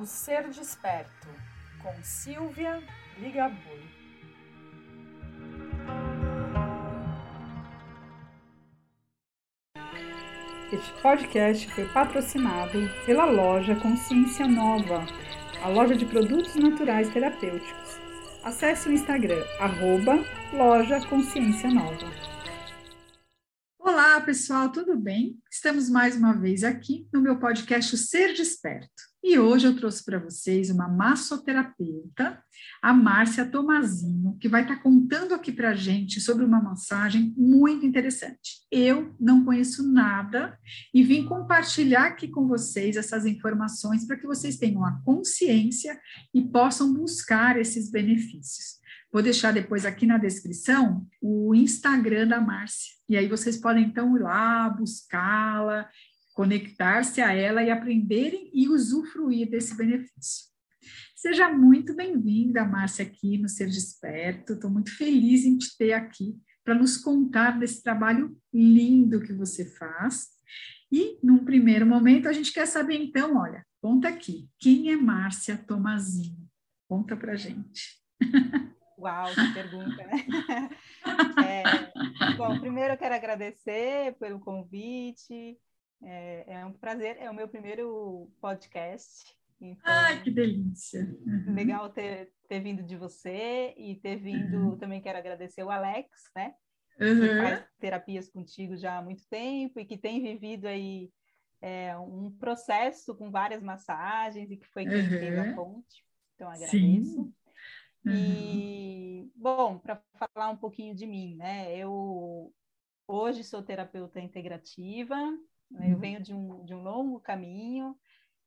O Ser Desperto, com Silvia Ligabui. Este podcast foi patrocinado pela loja Consciência Nova, a loja de produtos naturais terapêuticos. Acesse o Instagram, arroba loja Consciência Nova. Olá, pessoal, tudo bem? Estamos mais uma vez aqui no meu podcast Ser Desperto. E hoje eu trouxe para vocês uma massoterapeuta, a Márcia Tomazino, que vai estar tá contando aqui para a gente sobre uma massagem muito interessante. Eu não conheço nada e vim compartilhar aqui com vocês essas informações para que vocês tenham a consciência e possam buscar esses benefícios. Vou deixar depois aqui na descrição o Instagram da Márcia. E aí vocês podem então ir lá, buscá-la conectar-se a ela e aprenderem e usufruir desse benefício. Seja muito bem-vinda, Márcia, aqui no Ser Desperto. Estou muito feliz em te ter aqui para nos contar desse trabalho lindo que você faz. E, num primeiro momento, a gente quer saber, então, olha, conta aqui, quem é Márcia Tomazino? Conta para gente. Uau, que pergunta, né? É, bom, primeiro eu quero agradecer pelo convite, é, é um prazer, é o meu primeiro podcast. Então, Ai, que delícia! Uhum. Legal ter, ter vindo de você e ter vindo, uhum. também quero agradecer o Alex, né? Uhum. Que faz terapias contigo já há muito tempo e que tem vivido aí é, um processo com várias massagens e que foi quem teve a ponte. Então, agradeço. Sim. E, bom, para falar um pouquinho de mim, né? Eu hoje sou terapeuta integrativa? Eu uhum. venho de um, de um longo caminho.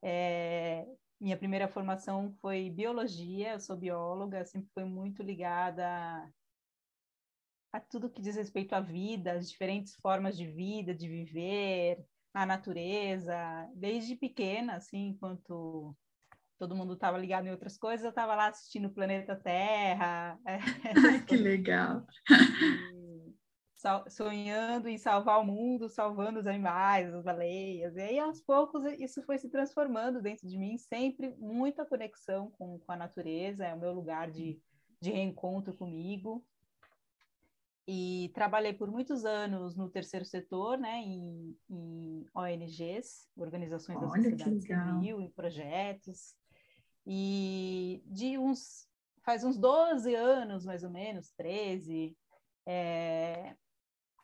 É, minha primeira formação foi biologia, eu sou bióloga, sempre fui muito ligada a, a tudo que diz respeito à vida, as diferentes formas de vida, de viver, a natureza. Desde pequena, assim, enquanto todo mundo estava ligado em outras coisas, eu estava lá assistindo o Planeta Terra. que legal! sonhando em salvar o mundo, salvando os animais, as baleias. E aí, aos poucos, isso foi se transformando dentro de mim, sempre muita conexão com, com a natureza, é o meu lugar de, de reencontro comigo. E trabalhei por muitos anos no terceiro setor, né, em, em ONGs, organizações Olha, da sociedade civil, em projetos. E de uns, faz uns 12 anos, mais ou menos, 13, é,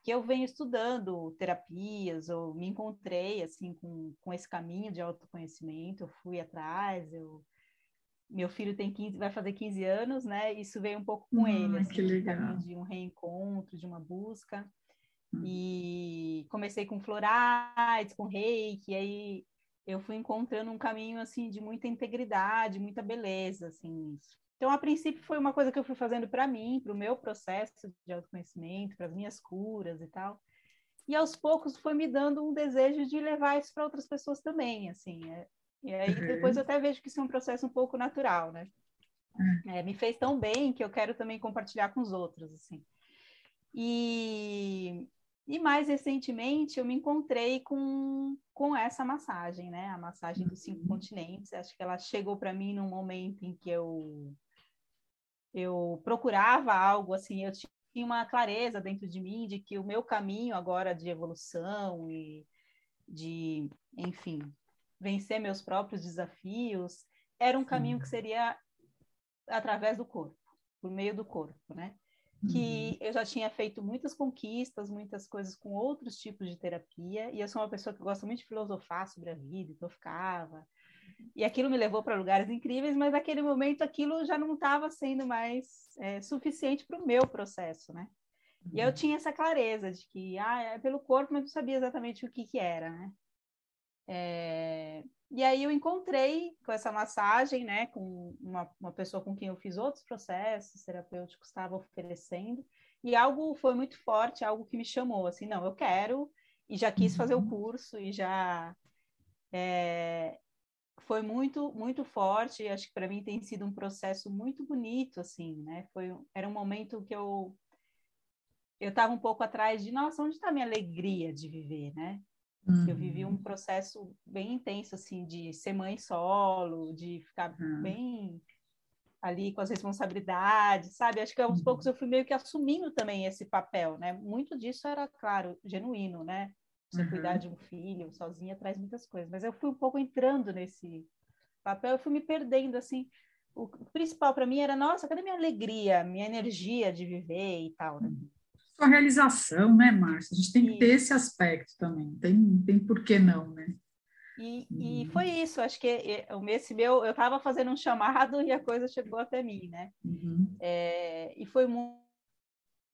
que eu venho estudando terapias, ou me encontrei assim com, com esse caminho de autoconhecimento, eu fui atrás, eu meu filho tem 15, vai fazer 15 anos, né? Isso veio um pouco com ah, ele, assim, que legal. de um reencontro, de uma busca. Hum. E comecei com florais, com reiki, aí eu fui encontrando um caminho assim de muita integridade, muita beleza, assim, isso. Então, a princípio, foi uma coisa que eu fui fazendo para mim, para o meu processo de autoconhecimento, para as minhas curas e tal. E aos poucos foi me dando um desejo de levar isso para outras pessoas também, assim. É, e aí uhum. depois eu até vejo que isso é um processo um pouco natural, né? Uhum. É, me fez tão bem que eu quero também compartilhar com os outros, assim. E e mais recentemente eu me encontrei com, com essa massagem, né? A massagem dos cinco uhum. continentes. Acho que ela chegou para mim num momento em que eu eu procurava algo assim, eu tinha uma clareza dentro de mim de que o meu caminho agora de evolução e de, enfim, vencer meus próprios desafios era um caminho que seria através do corpo, por meio do corpo, né? Que uhum. eu já tinha feito muitas conquistas, muitas coisas com outros tipos de terapia, e eu sou uma pessoa que gosta muito de filosofar sobre a vida, então eu ficava e aquilo me levou para lugares incríveis, mas naquele momento aquilo já não estava sendo mais é, suficiente para o meu processo, né? E eu uhum. tinha essa clareza de que, ah, é pelo corpo, mas não sabia exatamente o que que era, né? É... E aí eu encontrei com essa massagem, né, com uma, uma pessoa com quem eu fiz outros processos terapêuticos, estava oferecendo, e algo foi muito forte, algo que me chamou, assim, não, eu quero, e já quis fazer o uhum. curso, e já é, foi muito muito forte acho que para mim tem sido um processo muito bonito assim né foi era um momento que eu eu estava um pouco atrás de nossa onde está minha alegria de viver né Uhum. Eu vivi um processo bem intenso, assim, de ser mãe solo, de ficar uhum. bem ali com as responsabilidades, sabe? Acho que aos uhum. poucos eu fui meio que assumindo também esse papel, né? Muito disso era, claro, genuíno, né? Você uhum. cuidar de um filho sozinha traz muitas coisas, mas eu fui um pouco entrando nesse papel, eu fui me perdendo, assim. O principal para mim era, nossa, cadê minha alegria, minha energia de viver e tal, né? Sua realização, né, Márcia? A gente tem que ter esse aspecto também, tem, tem por que não, né? E, e uhum. foi isso, acho que esse meu, eu estava fazendo um chamado e a coisa chegou até mim, né? Uhum. É, e foi muito,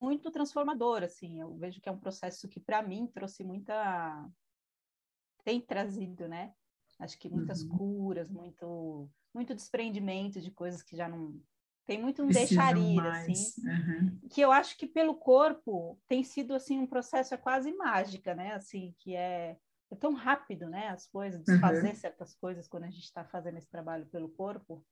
muito transformador, assim, eu vejo que é um processo que para mim trouxe muita, tem trazido, né? Acho que muitas uhum. curas, muito, muito desprendimento de coisas que já não, tem muito um Precisam deixar ir, mais. assim, uhum. que eu acho que pelo corpo tem sido, assim, um processo é quase mágica, né? Assim, que é é tão rápido, né? As coisas, desfazer uhum. certas coisas quando a gente está fazendo esse trabalho pelo corpo.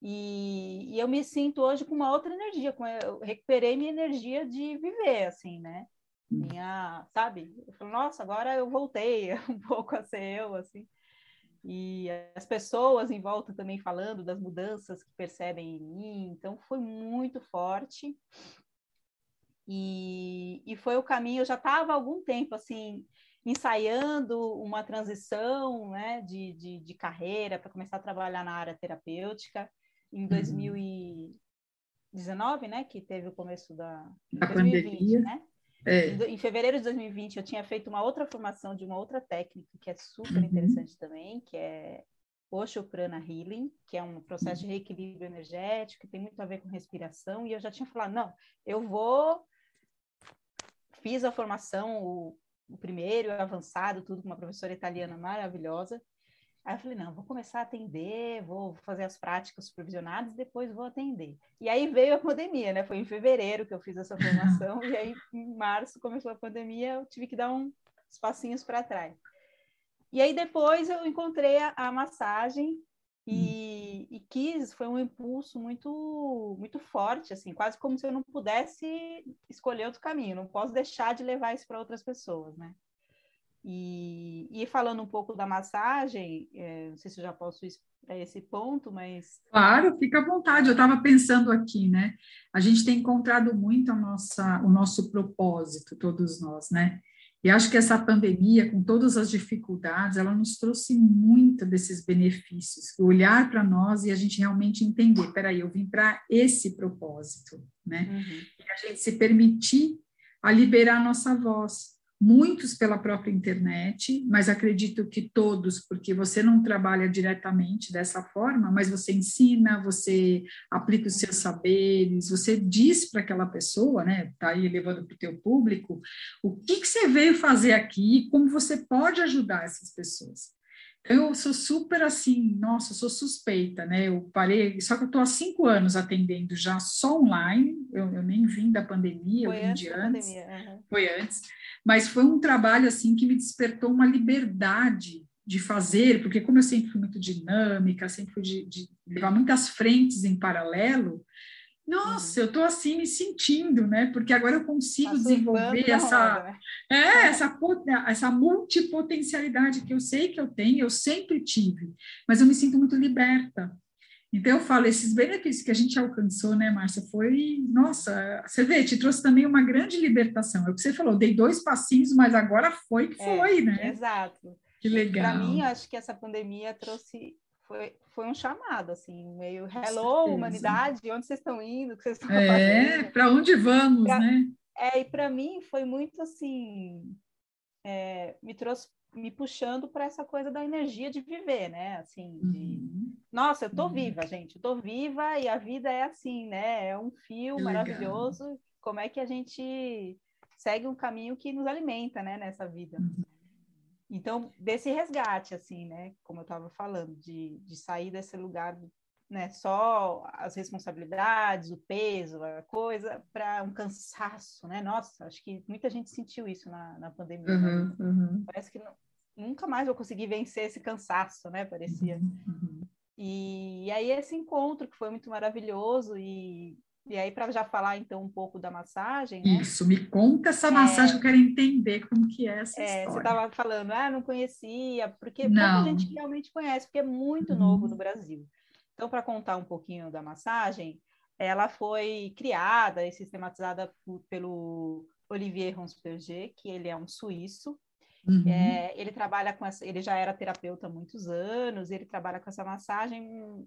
E, e, eu me sinto hoje com uma outra energia, com, eu recuperei minha energia de viver, assim, né? Hum. Minha, sabe? Eu falo, nossa, agora eu voltei um pouco a ser eu, assim. E as pessoas em volta também falando das mudanças que percebem em mim, então foi muito forte. E, e foi o caminho, eu já estava há algum tempo, assim, ensaiando uma transição né, de, de, de carreira para começar a trabalhar na área terapêutica em 2019, uhum. né, que teve o começo da, da 2020, pandemia. né? É. Em fevereiro de 2020 eu tinha feito uma outra formação de uma outra técnica que é super uhum. interessante também, que é Osho Prana Healing, que é um processo de reequilíbrio energético, que tem muito a ver com respiração, e eu já tinha falado, não, eu vou fiz a formação, o o primeiro, avançado, tudo com uma professora italiana maravilhosa. Aí eu falei, não, vou começar a atender, vou fazer as práticas supervisionadas, depois vou atender. E aí veio a pandemia, né? Foi em fevereiro que eu fiz essa formação, e aí em março começou a pandemia, eu tive que dar uns passinhos para trás. E aí depois eu encontrei a, a massagem e, e, quis, foi um impulso muito muito forte, assim, quase como se eu não pudesse escolher outro caminho, não posso deixar de levar isso para outras pessoas, né? E, e, falando um pouco da massagem, é, não sei se eu já posso ir para esse ponto, mas. Claro, fica à vontade. Eu estava pensando aqui, né? A gente tem encontrado muito a nossa, o nosso propósito, todos nós, né? E acho que essa pandemia, com todas as dificuldades, ela nos trouxe muito desses benefícios, olhar para nós e a gente realmente entender, peraí, eu vim para esse propósito, né? Uhum. E a gente se permitir a liberar a nossa voz, muitos pela própria internet, mas acredito que todos, porque você não trabalha diretamente dessa forma, mas você ensina, você aplica os seus saberes, você diz para aquela pessoa, né, tá aí levando para o teu público, o que, que você veio fazer aqui como você pode ajudar essas pessoas. Eu sou super assim, nossa, sou suspeita, né? Eu parei, só que eu estou há cinco anos atendendo já só online, eu, eu nem vim da pandemia, foi eu vim de antes. Uhum. Foi antes mas foi um trabalho assim que me despertou uma liberdade de fazer, porque como eu sempre fui muito dinâmica, sempre fui de, de levar muitas frentes em paralelo, nossa, uhum. eu estou assim me sentindo, né? Porque agora eu consigo tá desenvolver essa, né? é, essa, essa multipotencialidade que eu sei que eu tenho, eu sempre tive, mas eu me sinto muito liberta. Então, eu falo, esses benefícios que a gente alcançou, né, Márcia, foi, nossa, você vê, te trouxe também uma grande libertação. É o que você falou, dei dois passinhos, mas agora foi que é, foi, né? Exato. Que legal. Para mim, acho que essa pandemia trouxe, foi, foi um chamado, assim, meio, hello, humanidade, onde vocês estão indo, o que vocês estão é, para onde vamos, pra, né? É, e para mim foi muito, assim, é, me trouxe me puxando para essa coisa da energia de viver, né? Assim, de... Uhum. nossa, eu tô uhum. viva, gente, eu tô viva e a vida é assim, né? É um fio que maravilhoso. Legal. Como é que a gente segue um caminho que nos alimenta, né, nessa vida? Uhum. Então, desse resgate, assim, né? Como eu estava falando, de, de sair desse lugar, né? Só as responsabilidades, o peso, a coisa, para um cansaço, né? Nossa, acho que muita gente sentiu isso na, na pandemia. Né? Uhum, né? uhum. Parece que não, nunca mais vou conseguir vencer esse cansaço, né? Parecia. Uhum. E, e, aí esse encontro que foi muito maravilhoso e, E aí, para já falar então um pouco da massagem, né? Isso, me conta essa massagem, é, eu quero entender como que é essa é, história. Você estava falando, ah, não conhecia, porque não. pouca gente realmente conhece, porque é muito uhum. novo no Brasil. Então, para contar um pouquinho da massagem, ela foi criada e sistematizada por, pelo Olivier Ronsperger, que ele é um suíço. Uhum. É, ele trabalha com essa, ele já era terapeuta há muitos anos, ele trabalha com essa massagem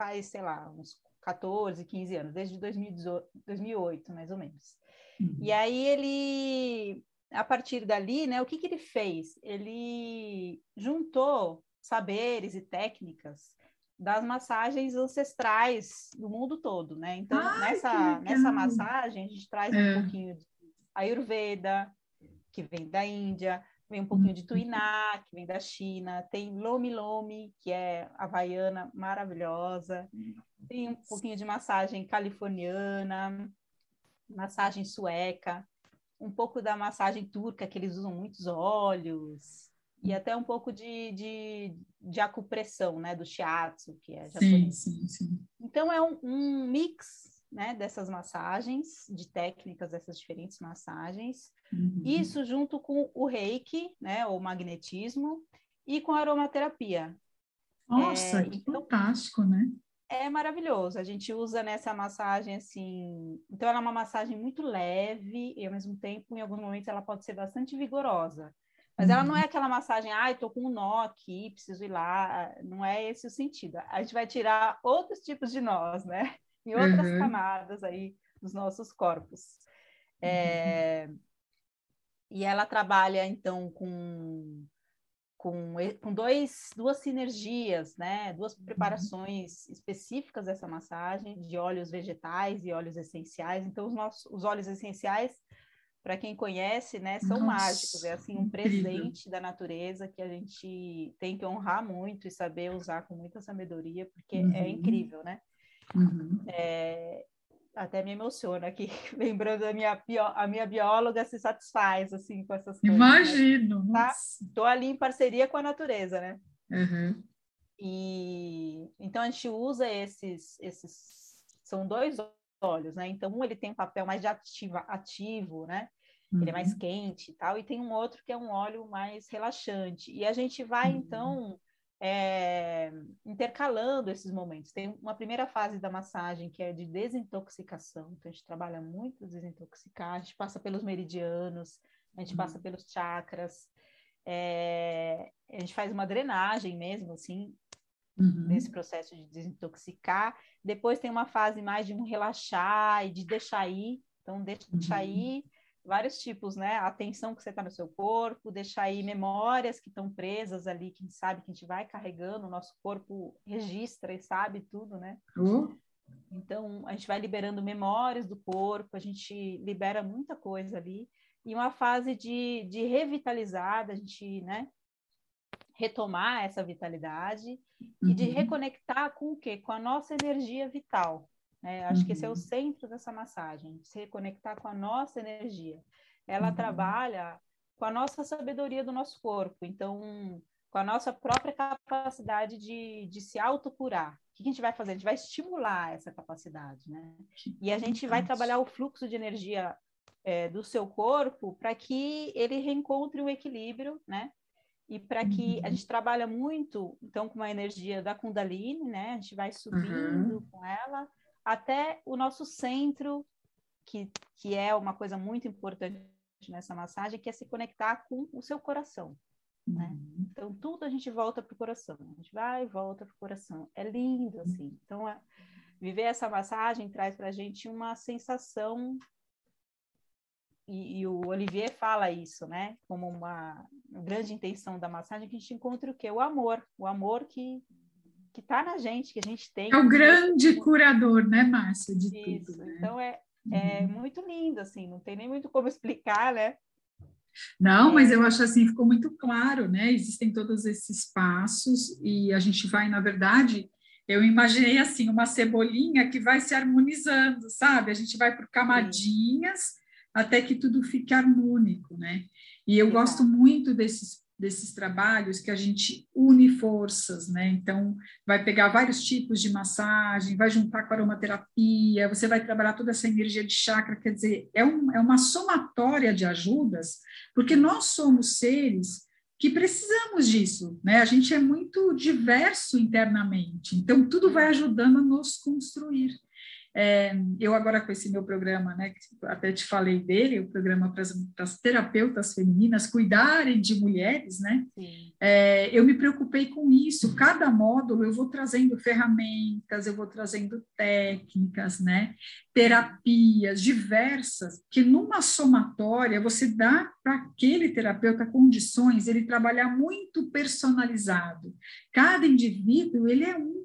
faz, sei lá, uns 14, 15 anos, desde 2018, 2008, mais ou menos. Uhum. E aí ele, a partir dali, né, o que, que ele fez? Ele juntou saberes e técnicas das massagens ancestrais do mundo todo, né? Então, Ai, nessa, nessa massagem, a gente traz é. um pouquinho de Ayurveda, que vem da Índia, vem um pouquinho de Tuiná, que vem da China, tem Lomi Lomi, que é havaiana maravilhosa, tem um pouquinho de massagem californiana, massagem sueca, um pouco da massagem turca, que eles usam muitos óleos, e até um pouco de, de, de acupressão, né, do shiatsu, que é japonês. Sim, sim, sim. Então é um, um mix, né, dessas massagens, de técnicas dessas diferentes massagens. Uhum. Isso junto com o reiki, né, ou magnetismo, e com a aromaterapia. Nossa, é, que então, fantástico, né? É maravilhoso. A gente usa nessa massagem assim. Então, ela é uma massagem muito leve e, ao mesmo tempo, em alguns momentos, ela pode ser bastante vigorosa. Mas ela não é uhum. aquela massagem, ai, ah, tô com um nó aqui, preciso ir lá. Não é esse o sentido. A gente vai tirar outros tipos de nós, né? Em outras uhum. camadas aí dos nossos corpos. É... Uhum. E ela trabalha, então, com, com, com dois, duas sinergias, né? Duas uhum. preparações específicas dessa massagem, de óleos vegetais e óleos essenciais. Então, os, nossos, os óleos essenciais para quem conhece, né, são Nossa, mágicos. É assim um incrível. presente da natureza que a gente tem que honrar muito e saber usar com muita sabedoria, porque é uhum. é incrível, né? Uhum. É, até me emociona aqui, lembrando a minha, a minha bióloga se satisfaz assim com essas coisas. Né? Imagino. Tá? Tô ali em parceria com a natureza, né? Uhum. E então a gente usa esses, esses são dois olhos, né? Então, um ele tem um papel mais de ativa, ativo, né? Uhum. Ele é mais uhum. quente e tal, e tem um outro que é um óleo mais relaxante. E a gente vai, uhum. então, é, intercalando esses momentos. Tem uma primeira fase da massagem que é de desintoxicação, então a gente trabalha muito desintoxicar, a gente passa pelos meridianos, a gente uhum. passa pelos chakras, é, a gente faz uma drenagem mesmo, assim, uhum. nesse processo de desintoxicar. Depois tem uma fase mais de um relaxar e de deixar ir. Então, deixar uhum. ir vários tipos, né? A atenção que você está no seu corpo, deixar aí memórias que estão presas ali, que a gente sabe que a gente vai carregando, o nosso corpo registra e sabe tudo, né? Uhum. Então, a gente vai liberando memórias do corpo, a gente libera muita coisa ali. E uma fase de, de revitalizar, a gente, né? retomar essa vitalidade uhum. e de uhum. reconectar com o quê? Com a nossa energia vital. Né? Acho uhum. que esse é o uhum. centro dessa massagem, se reconectar com a nossa energia. Ela uhum. trabalha com a nossa sabedoria do nosso corpo, então, com a nossa própria capacidade de, de se autocurar. O que a gente vai fazer? A gente vai estimular essa capacidade, né? E a gente vai trabalhar o fluxo de energia é, do seu corpo para que ele reencontre o equilíbrio, né? e para que a uhum. gente trabalha muito, então, com a energia da Kundalini, né? A gente vai subindo uhum. com ela até o nosso centro, que, que é uma coisa muito importante nessa massagem, que é se conectar com o seu coração. Né? Uhum. Então, tudo a gente volta para o coração. A gente vai e volta para o coração. É lindo, assim. Então, é, viver essa massagem traz para a gente uma sensação e, e, o Olivier fala isso, né? Como uma grande intenção da massagem, que a gente encontre o quê? O amor. O amor que que está na gente, que a gente tem. É o grande curador, né, Márcia, de isso. tudo. Né? Então, é, é uhum. muito lindo, assim, não tem nem muito como explicar, né? Não, é. mas eu acho assim, ficou muito claro, né? Existem todos esses passos e a gente vai, na verdade, eu imaginei assim, uma cebolinha que vai se harmonizando, sabe? A gente vai por camadinhas, Sim até que tudo fique harmônico, né? E eu gosto muito desses desses trabalhos que a gente une forças, né? Então, vai pegar vários tipos de massagem, vai juntar com aromaterapia, você vai trabalhar toda essa energia de chakra, quer dizer, é, um, é uma somatória de ajudas, porque nós somos seres que precisamos disso, né? A gente é muito diverso internamente, então tudo vai ajudando a nos construir. É, eu agora com esse meu programa, né, que até te falei dele, o programa para as terapeutas femininas cuidarem de mulheres, né? É, eu me preocupei com isso. Cada módulo eu vou trazendo ferramentas, eu vou trazendo técnicas, né? Terapias diversas que numa somatória você dá para aquele terapeuta condições ele trabalhar muito personalizado. Cada indivíduo ele é um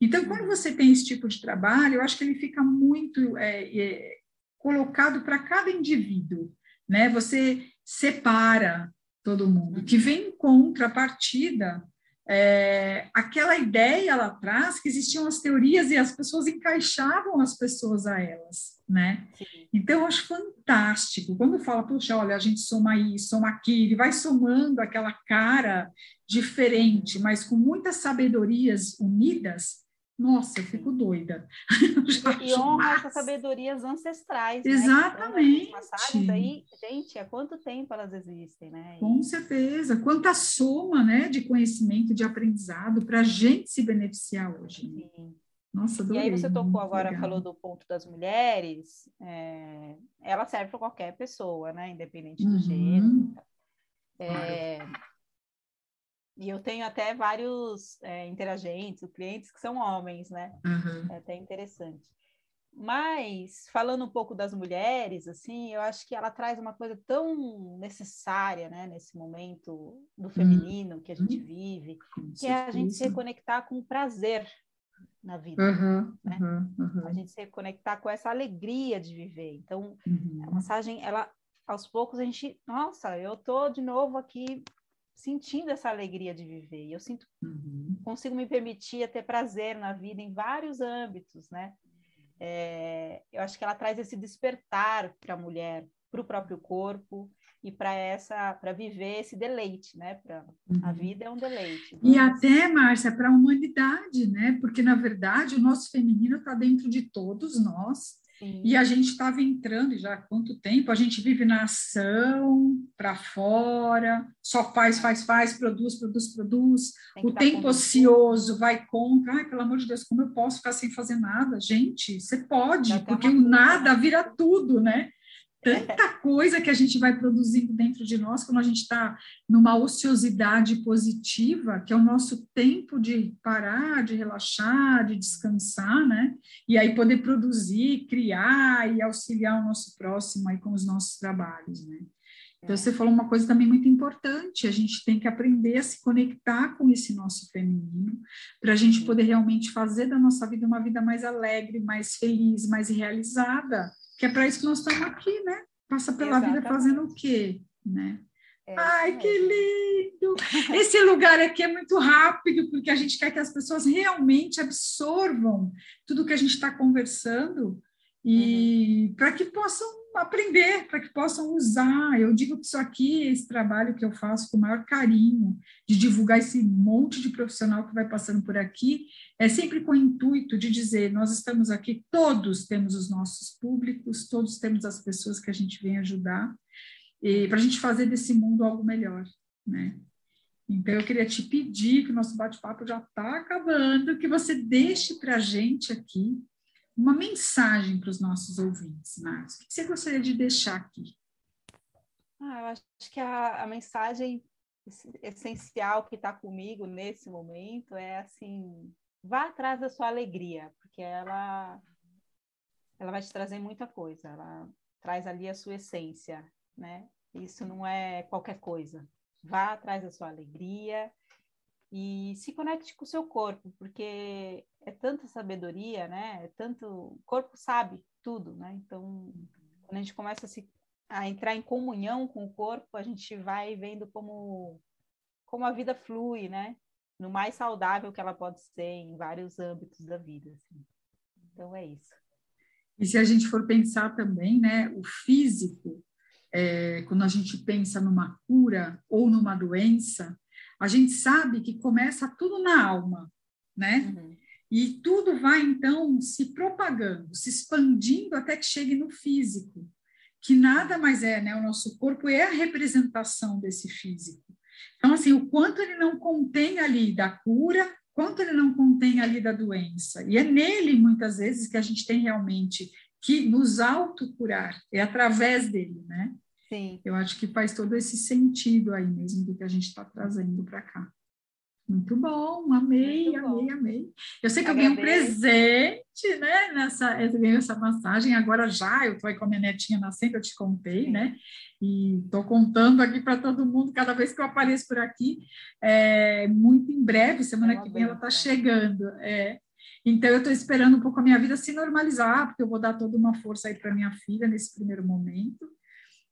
então, quando você tem esse tipo de trabalho, eu acho que ele fica muito é, é, colocado para cada indivíduo, né? Você separa todo mundo, que vem em contrapartida é, aquela ideia lá atrás que existiam as teorias e as pessoas encaixavam as pessoas a elas, né? Então, eu acho fantástico. Quando fala, puxa, olha, a gente soma isso, soma aquilo, e vai somando aquela cara diferente, mas com muitas sabedorias unidas, nossa, eu fico doida. e honra essas sabedorias ancestrais. Né? Exatamente. Né? aí, gente, há quanto tempo elas existem, né? Com certeza. Quanta soma né, de conhecimento, de aprendizado para a gente se beneficiar hoje. Né? Sim. Nossa, adorei, E aí você tocou agora, legal. falou do ponto das mulheres, é, ela serve para qualquer pessoa, né? Independente do uhum. gênero. É, e eu tenho até vários é, interagentes, clientes que são homens, né? Uhum. É até interessante. Mas, falando um pouco das mulheres, assim, eu acho que ela traz uma coisa tão necessária, né, nesse momento do uhum. feminino que a gente uhum. vive, com que é a gente se reconectar com o prazer na vida, uhum, né? Uhum, a gente se reconectar com essa alegria de viver. Então, a massagem, ela, aos poucos, a gente, nossa, eu tô de novo aqui sentindo essa alegria de viver. E eu sinto, uhum. consigo me permitir ter prazer na vida em vários âmbitos, né? É, eu acho que ela traz esse despertar para a mulher, para o próprio corpo e para essa, para viver esse deleite, né? Pra, uhum. A vida é um deleite. E até, Márcia, para a humanidade, né? Porque na verdade o nosso feminino está dentro de todos nós Sim. E a gente estava entrando já há quanto tempo? A gente vive na ação, para fora, só faz, faz, faz, produz, produz, produz. O tempo ocioso vai contra. Ai, pelo amor de Deus, como eu posso ficar sem fazer nada? Gente, você pode, porque o nada vira tudo, né? Tanta coisa que a gente vai produzindo dentro de nós quando a gente está numa ociosidade positiva, que é o nosso tempo de parar, de relaxar, de descansar, né? E aí poder produzir, criar e auxiliar o nosso próximo aí com os nossos trabalhos, né? Então, você falou uma coisa também muito importante: a gente tem que aprender a se conectar com esse nosso feminino, para a gente poder realmente fazer da nossa vida uma vida mais alegre, mais feliz, mais realizada que é para isso que nós estamos aqui, né? Passa pela Exatamente. vida fazendo o quê, né? É, Ai, que lindo! Esse lugar aqui é muito rápido, porque a gente quer que as pessoas realmente absorvam tudo que a gente está conversando e uhum. para que possam aprender, para que possam usar. Eu digo que isso aqui, esse trabalho que eu faço com o maior carinho, de divulgar esse monte de profissional que vai passando por aqui, é sempre com o intuito de dizer: nós estamos aqui, todos temos os nossos públicos, todos temos as pessoas que a gente vem ajudar, para a gente fazer desse mundo algo melhor, né? Então, eu queria te pedir, que o nosso bate-papo já está acabando, que você deixe para a gente aqui uma mensagem para os nossos ouvintes, Marcos. O que você gostaria de deixar aqui? Ah, eu acho que a, a mensagem essencial que está comigo nesse momento é assim vá atrás da sua alegria, porque ela ela vai te trazer muita coisa, ela traz ali a sua essência, né? Isso não é qualquer coisa. Vá atrás da sua alegria e se conecte com o seu corpo, porque é tanta sabedoria, né? É tanto, o corpo sabe tudo, né? Então, quando a gente começa a, se, a entrar em comunhão com o corpo, a gente vai vendo como como a vida flui, né? no mais saudável que ela pode ser em vários âmbitos da vida. Assim. Então é isso. E se a gente for pensar também, né, o físico, é, quando a gente pensa numa cura ou numa doença, a gente sabe que começa tudo na alma, né? Uhum. E tudo vai, então, se propagando, se expandindo até que chegue no físico, que nada mais é, né? O nosso corpo é a representação desse físico. Então, assim, o quanto ele não contém ali da cura, quanto ele não contém ali da doença. E é nele, muitas vezes, que a gente tem realmente que nos autocurar, é através dele, né? Sim. Eu acho que faz todo esse sentido aí mesmo do que a gente está trazendo para cá. Muito bom, amei, Muito amei, bom. amei. Eu sei que eu ganhei um presente, né? Nessa, eu ganhei essa massagem agora já. Eu estou aí com a minha netinha nascendo, eu te contei, Sim. né? E estou contando aqui para todo mundo cada vez que eu apareço por aqui. É, muito em breve, semana que vem, ela está chegando. É. Então, eu estou esperando um pouco a minha vida se normalizar, porque eu vou dar toda uma força aí para minha filha nesse primeiro momento.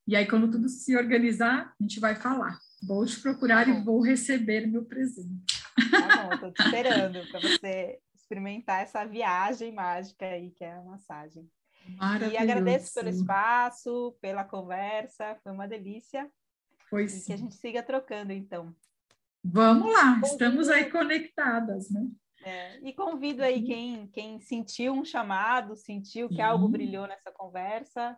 E aí, quando tudo se organizar, a gente vai falar. Vou te procurar tá e vou receber meu presente. Tá bom, estou te esperando para você experimentar essa viagem mágica aí que é a massagem. E agradeço pelo espaço, pela conversa, foi uma delícia. Foi e sim. que a gente siga trocando, então. Vamos lá, convido... estamos aí conectadas, né? É, e convido aí uhum. quem, quem sentiu um chamado, sentiu que algo brilhou nessa conversa,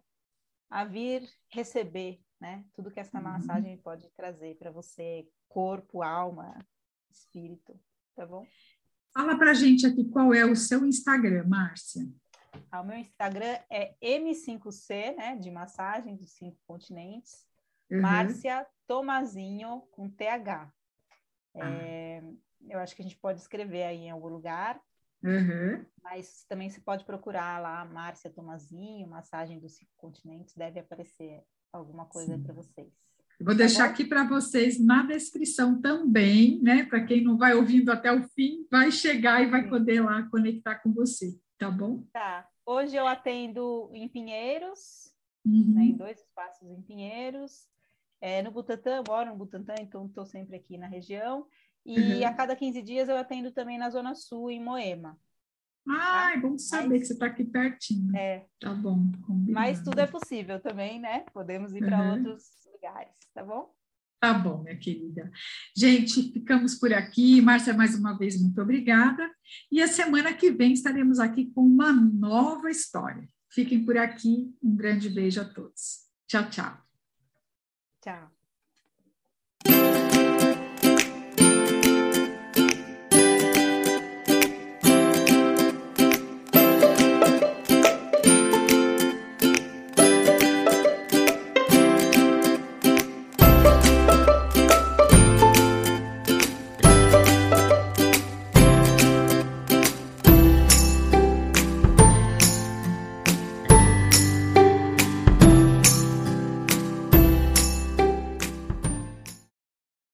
a vir receber né? Tudo que essa uhum. massagem pode trazer para você, corpo, alma, espírito, tá bom? Fala para gente aqui qual é o seu Instagram, Márcia. Ah, o meu Instagram é M5C, né, de massagem dos cinco continentes. Uhum. Márcia Tomazinho com TH. Ah. É, eu acho que a gente pode escrever aí em algum lugar. Uhum. Mas também se pode procurar lá Márcia Tomazinho, massagem dos cinco continentes, deve aparecer alguma coisa para vocês. vou tá deixar aqui para vocês na descrição também, né? Para quem não vai ouvindo até o fim, vai chegar e vai Sim. poder lá conectar com você, tá bom? Tá. Hoje eu atendo em Pinheiros, uhum. né, em dois espaços em Pinheiros. É, no Butantã, moro no Butantã, então estou sempre aqui na região. E uhum. a cada 15 dias eu atendo também na Zona Sul, em Moema. Ah, é bom saber Mas, que você está aqui pertinho. É. Tá bom. Combinado. Mas tudo é possível também, né? Podemos ir para uhum. outros lugares, tá bom? Tá bom, minha querida. Gente, ficamos por aqui. Márcia, mais uma vez, muito obrigada. E a semana que vem estaremos aqui com uma nova história. Fiquem por aqui. Um grande beijo a todos. Tchau, tchau. Tchau.